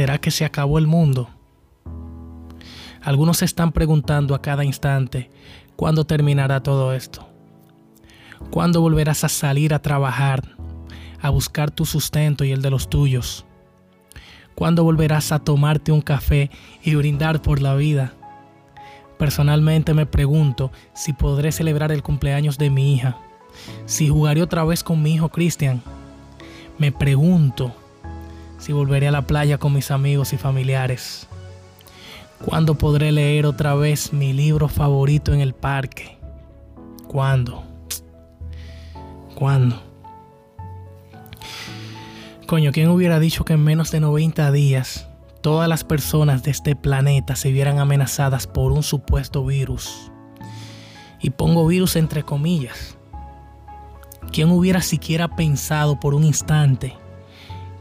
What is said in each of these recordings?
¿será que se acabó el mundo? Algunos se están preguntando a cada instante, ¿cuándo terminará todo esto? ¿Cuándo volverás a salir a trabajar, a buscar tu sustento y el de los tuyos? ¿Cuándo volverás a tomarte un café y brindar por la vida? Personalmente me pregunto si podré celebrar el cumpleaños de mi hija, si jugaré otra vez con mi hijo Cristian. Me pregunto si volveré a la playa con mis amigos y familiares. ¿Cuándo podré leer otra vez mi libro favorito en el parque? ¿Cuándo? ¿Cuándo? Coño, ¿quién hubiera dicho que en menos de 90 días todas las personas de este planeta se vieran amenazadas por un supuesto virus? Y pongo virus entre comillas. ¿Quién hubiera siquiera pensado por un instante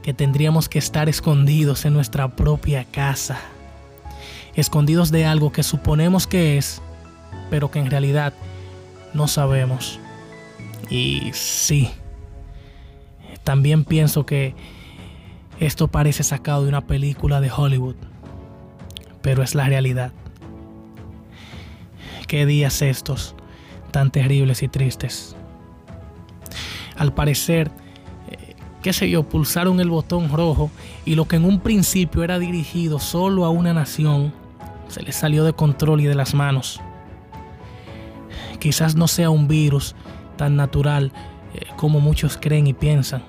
que tendríamos que estar escondidos en nuestra propia casa? Escondidos de algo que suponemos que es, pero que en realidad no sabemos. Y sí, también pienso que esto parece sacado de una película de Hollywood, pero es la realidad. Qué días estos, tan terribles y tristes. Al parecer, qué sé yo, pulsaron el botón rojo y lo que en un principio era dirigido solo a una nación, se le salió de control y de las manos. Quizás no sea un virus tan natural eh, como muchos creen y piensan.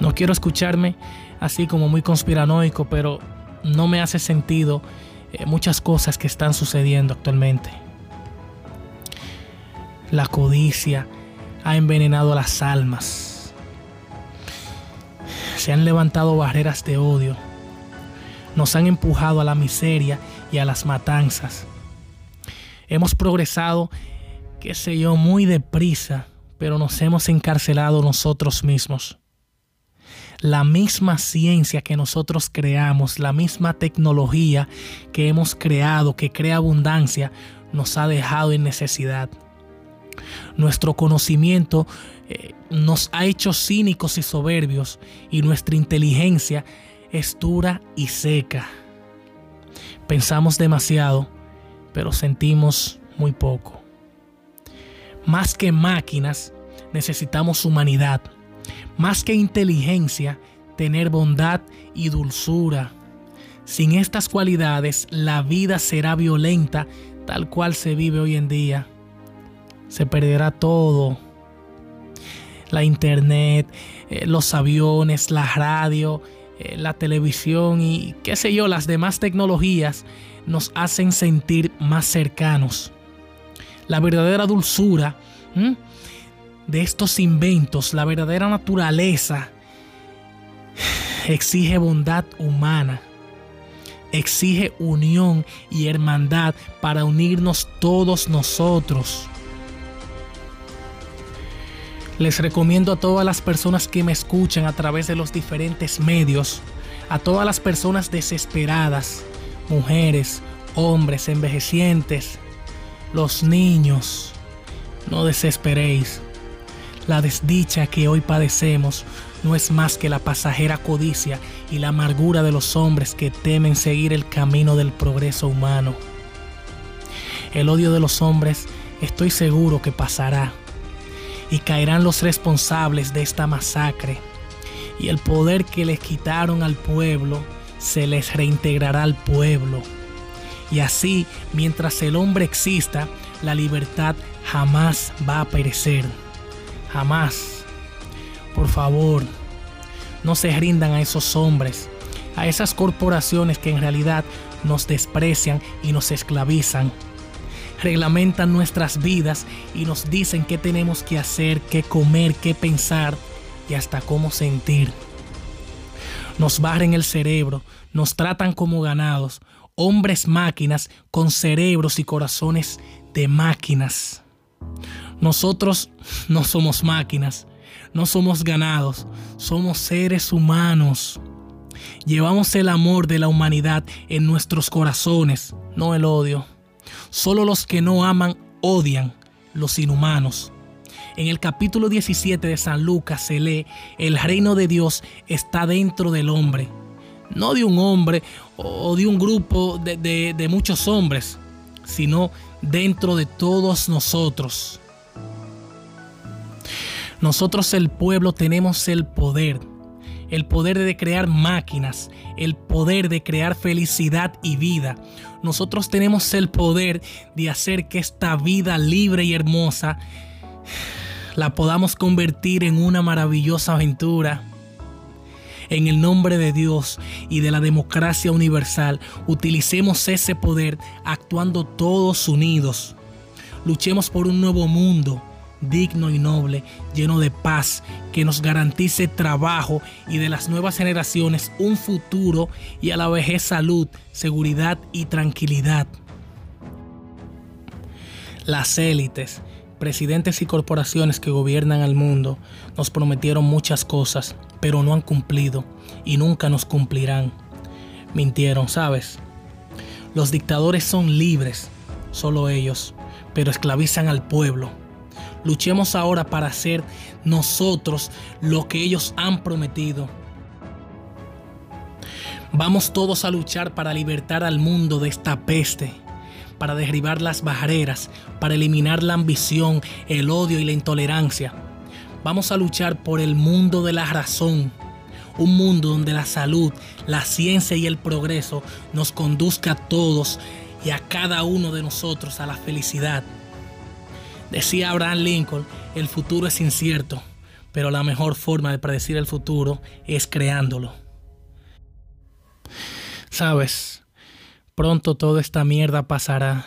No quiero escucharme así como muy conspiranoico, pero no me hace sentido eh, muchas cosas que están sucediendo actualmente. La codicia ha envenenado las almas. Se han levantado barreras de odio. Nos han empujado a la miseria y a las matanzas. Hemos progresado, qué sé yo, muy deprisa, pero nos hemos encarcelado nosotros mismos la misma ciencia que nosotros creamos, la misma tecnología que hemos creado, que crea abundancia, nos ha dejado en necesidad. Nuestro conocimiento eh, nos ha hecho cínicos y soberbios y nuestra inteligencia es dura y seca. Pensamos demasiado, pero sentimos muy poco. Más que máquinas, necesitamos humanidad más que inteligencia, tener bondad y dulzura. Sin estas cualidades, la vida será violenta tal cual se vive hoy en día. Se perderá todo. La internet, eh, los aviones, la radio, eh, la televisión y qué sé yo, las demás tecnologías nos hacen sentir más cercanos. La verdadera dulzura de estos inventos, la verdadera naturaleza exige bondad humana, exige unión y hermandad para unirnos todos nosotros. Les recomiendo a todas las personas que me escuchan a través de los diferentes medios, a todas las personas desesperadas, mujeres, hombres, envejecientes, los niños, no desesperéis. La desdicha que hoy padecemos no es más que la pasajera codicia y la amargura de los hombres que temen seguir el camino del progreso humano. El odio de los hombres estoy seguro que pasará y caerán los responsables de esta masacre y el poder que les quitaron al pueblo se les reintegrará al pueblo. Y así, mientras el hombre exista, la libertad jamás va a perecer. Jamás. Por favor, no se rindan a esos hombres, a esas corporaciones que en realidad nos desprecian y nos esclavizan. Reglamentan nuestras vidas y nos dicen qué tenemos que hacer, qué comer, qué pensar y hasta cómo sentir. Nos barren el cerebro, nos tratan como ganados, hombres máquinas con cerebros y corazones de máquinas. Nosotros no somos máquinas, no somos ganados, somos seres humanos. Llevamos el amor de la humanidad en nuestros corazones, no el odio. Solo los que no aman odian, los inhumanos. En el capítulo 17 de San Lucas se lee, el reino de Dios está dentro del hombre. no de un hombre o de un grupo de, de muchos hombres, sino dentro de todos nosotros. Nosotros el pueblo tenemos el poder, el poder de crear máquinas, el poder de crear felicidad y vida. Nosotros tenemos el poder de hacer que esta vida libre y hermosa la podamos convertir en una maravillosa aventura. En el nombre de Dios y de la democracia universal, utilicemos ese poder actuando todos unidos. Luchemos por un nuevo mundo digno y noble, lleno de paz, que nos garantice trabajo y de las nuevas generaciones un futuro y a la vejez salud, seguridad y tranquilidad. Las élites, presidentes y corporaciones que gobiernan al mundo nos prometieron muchas cosas, pero no han cumplido y nunca nos cumplirán. Mintieron, ¿sabes? Los dictadores son libres, solo ellos, pero esclavizan al pueblo. Luchemos ahora para hacer nosotros lo que ellos han prometido. Vamos todos a luchar para libertar al mundo de esta peste, para derribar las barreras, para eliminar la ambición, el odio y la intolerancia Vamos a luchar por el mundo de la razón. Un mundo donde la salud, la ciencia y el progreso nos conduzca a todos y a cada uno de nosotros a la felicidad. Decía Abraham Lincoln, el futuro es incierto, pero la mejor forma de predecir el futuro es creándolo. Sabes, pronto toda esta mierda pasará.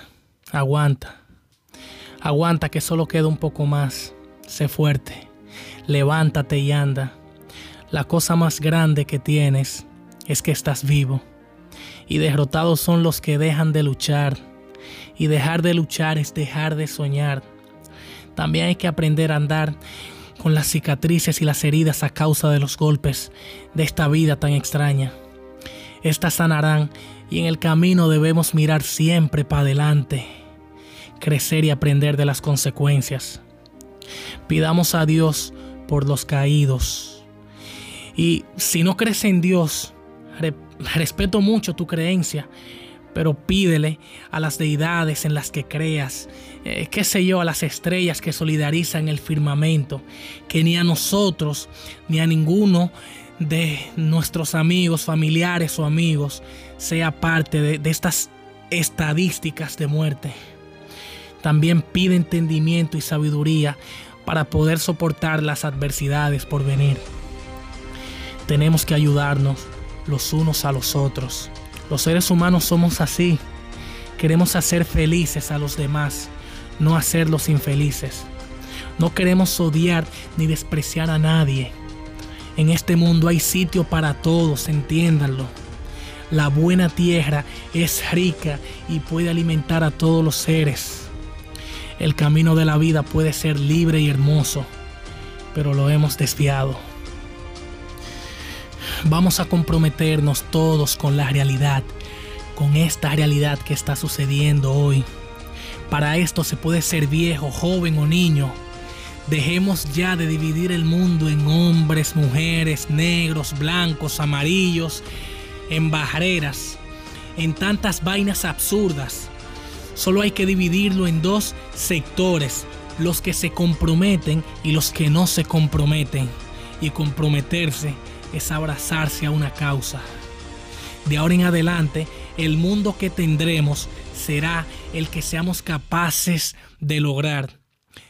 Aguanta. Aguanta que solo queda un poco más. Sé fuerte levántate y anda. La cosa más grande que tienes es que estás vivo. Y derrotados son los que dejan de luchar. Y dejar de luchar es dejar de soñar. También hay que aprender a andar con las cicatrices y las heridas a causa de los golpes de esta vida tan extraña. Estas sanarán y en el camino debemos mirar siempre para adelante, crecer y aprender de las consecuencias. Pidamos a Dios por los caídos. Y si no crees en Dios, respeto mucho tu creencia, pero pídele a las deidades en las que creas, eh, qué sé yo, a las estrellas que solidarizan el firmamento, que ni a nosotros ni a ninguno de nuestros amigos, familiares o amigos sea parte de, de estas estadísticas de muerte. También pide entendimiento y sabiduría para poder soportar las adversidades por venir. Tenemos que ayudarnos los unos a los otros. Los seres humanos somos así. Queremos hacer felices a los demás, no hacerlos infelices. No queremos odiar ni despreciar a nadie. En este mundo hay sitio para todos, entiéndanlo. La buena tierra es rica y puede alimentar a todos los seres. El camino de la vida puede ser libre y hermoso, pero lo hemos desviado. Vamos a comprometernos todos con la realidad, con esta realidad que está sucediendo hoy. Para esto se puede ser viejo, joven o niño. Dejemos ya de dividir el mundo en hombres, mujeres, negros, blancos, amarillos, en barreras, en tantas vainas absurdas Solo hay que dividirlo en dos sectores, los que se comprometen y los que no se comprometen. Y comprometerse es abrazarse a una causa. De ahora en adelante, el mundo que tendremos será el que seamos capaces de lograr.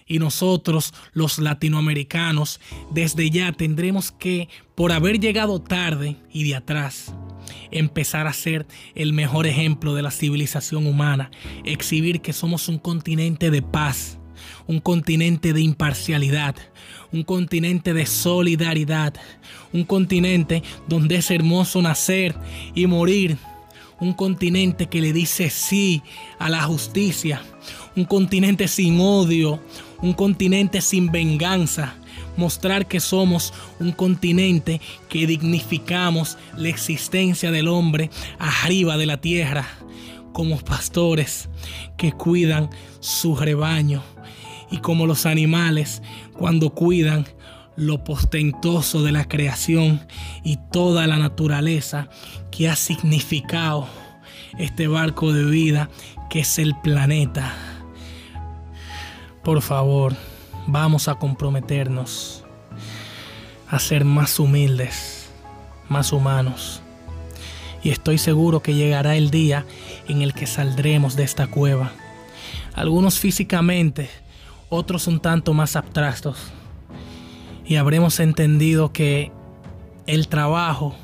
Y nosotros, los latinoamericanos, desde ya tendremos que, por haber llegado tarde y de atrás, empezar a ser el mejor ejemplo de la civilización humana, exhibir que somos un continente de paz, un continente de imparcialidad, un continente de solidaridad, un continente donde es hermoso nacer y morir, un continente que le dice sí a la justicia, un continente sin odio, un continente sin venganza, mostrar que somos un continente que dignificamos la existencia del hombre arriba de la tierra, como pastores que cuidan su rebaño y como los animales cuando cuidan lo postentoso de la creación y toda la naturaleza que ha significado este barco de vida que es el planeta. Por favor, vamos a comprometernos a ser más humildes, más humanos. Y estoy seguro que llegará el día en el que saldremos de esta cueva. Algunos físicamente, otros un tanto más abstractos. Y habremos entendido que el trabajo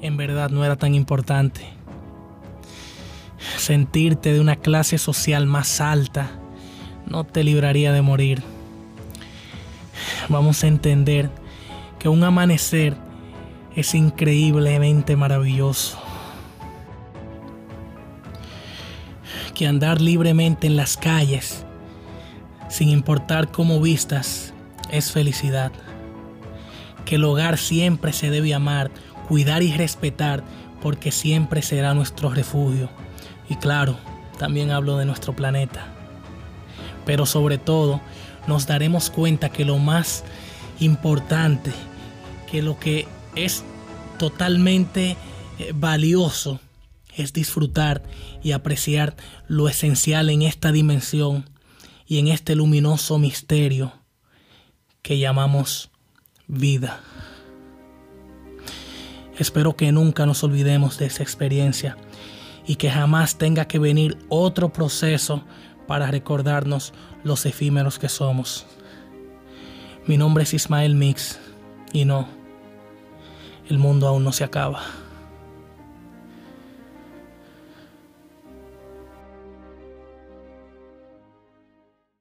en verdad no era tan importante. Sentirte de una clase social más alta no te libraría de morir. Vamos a entender que un amanecer es increíblemente maravilloso. Que andar libremente en las calles, sin importar cómo vistas, es felicidad. Que el hogar siempre se debe amar, cuidar y respetar, porque siempre será nuestro refugio. Y claro, también hablo de nuestro planeta pero sobre todo nos daremos cuenta que lo más importante, que lo que es totalmente eh, valioso es disfrutar y apreciar lo esencial en esta dimensión y en este luminoso misterio que llamamos vida. Espero que nunca nos olvidemos de esa experiencia y que jamás tenga que venir otro proceso para recordarnos los efímeros que somos. Mi nombre es Ismael Mix y no, el mundo aún no se acaba.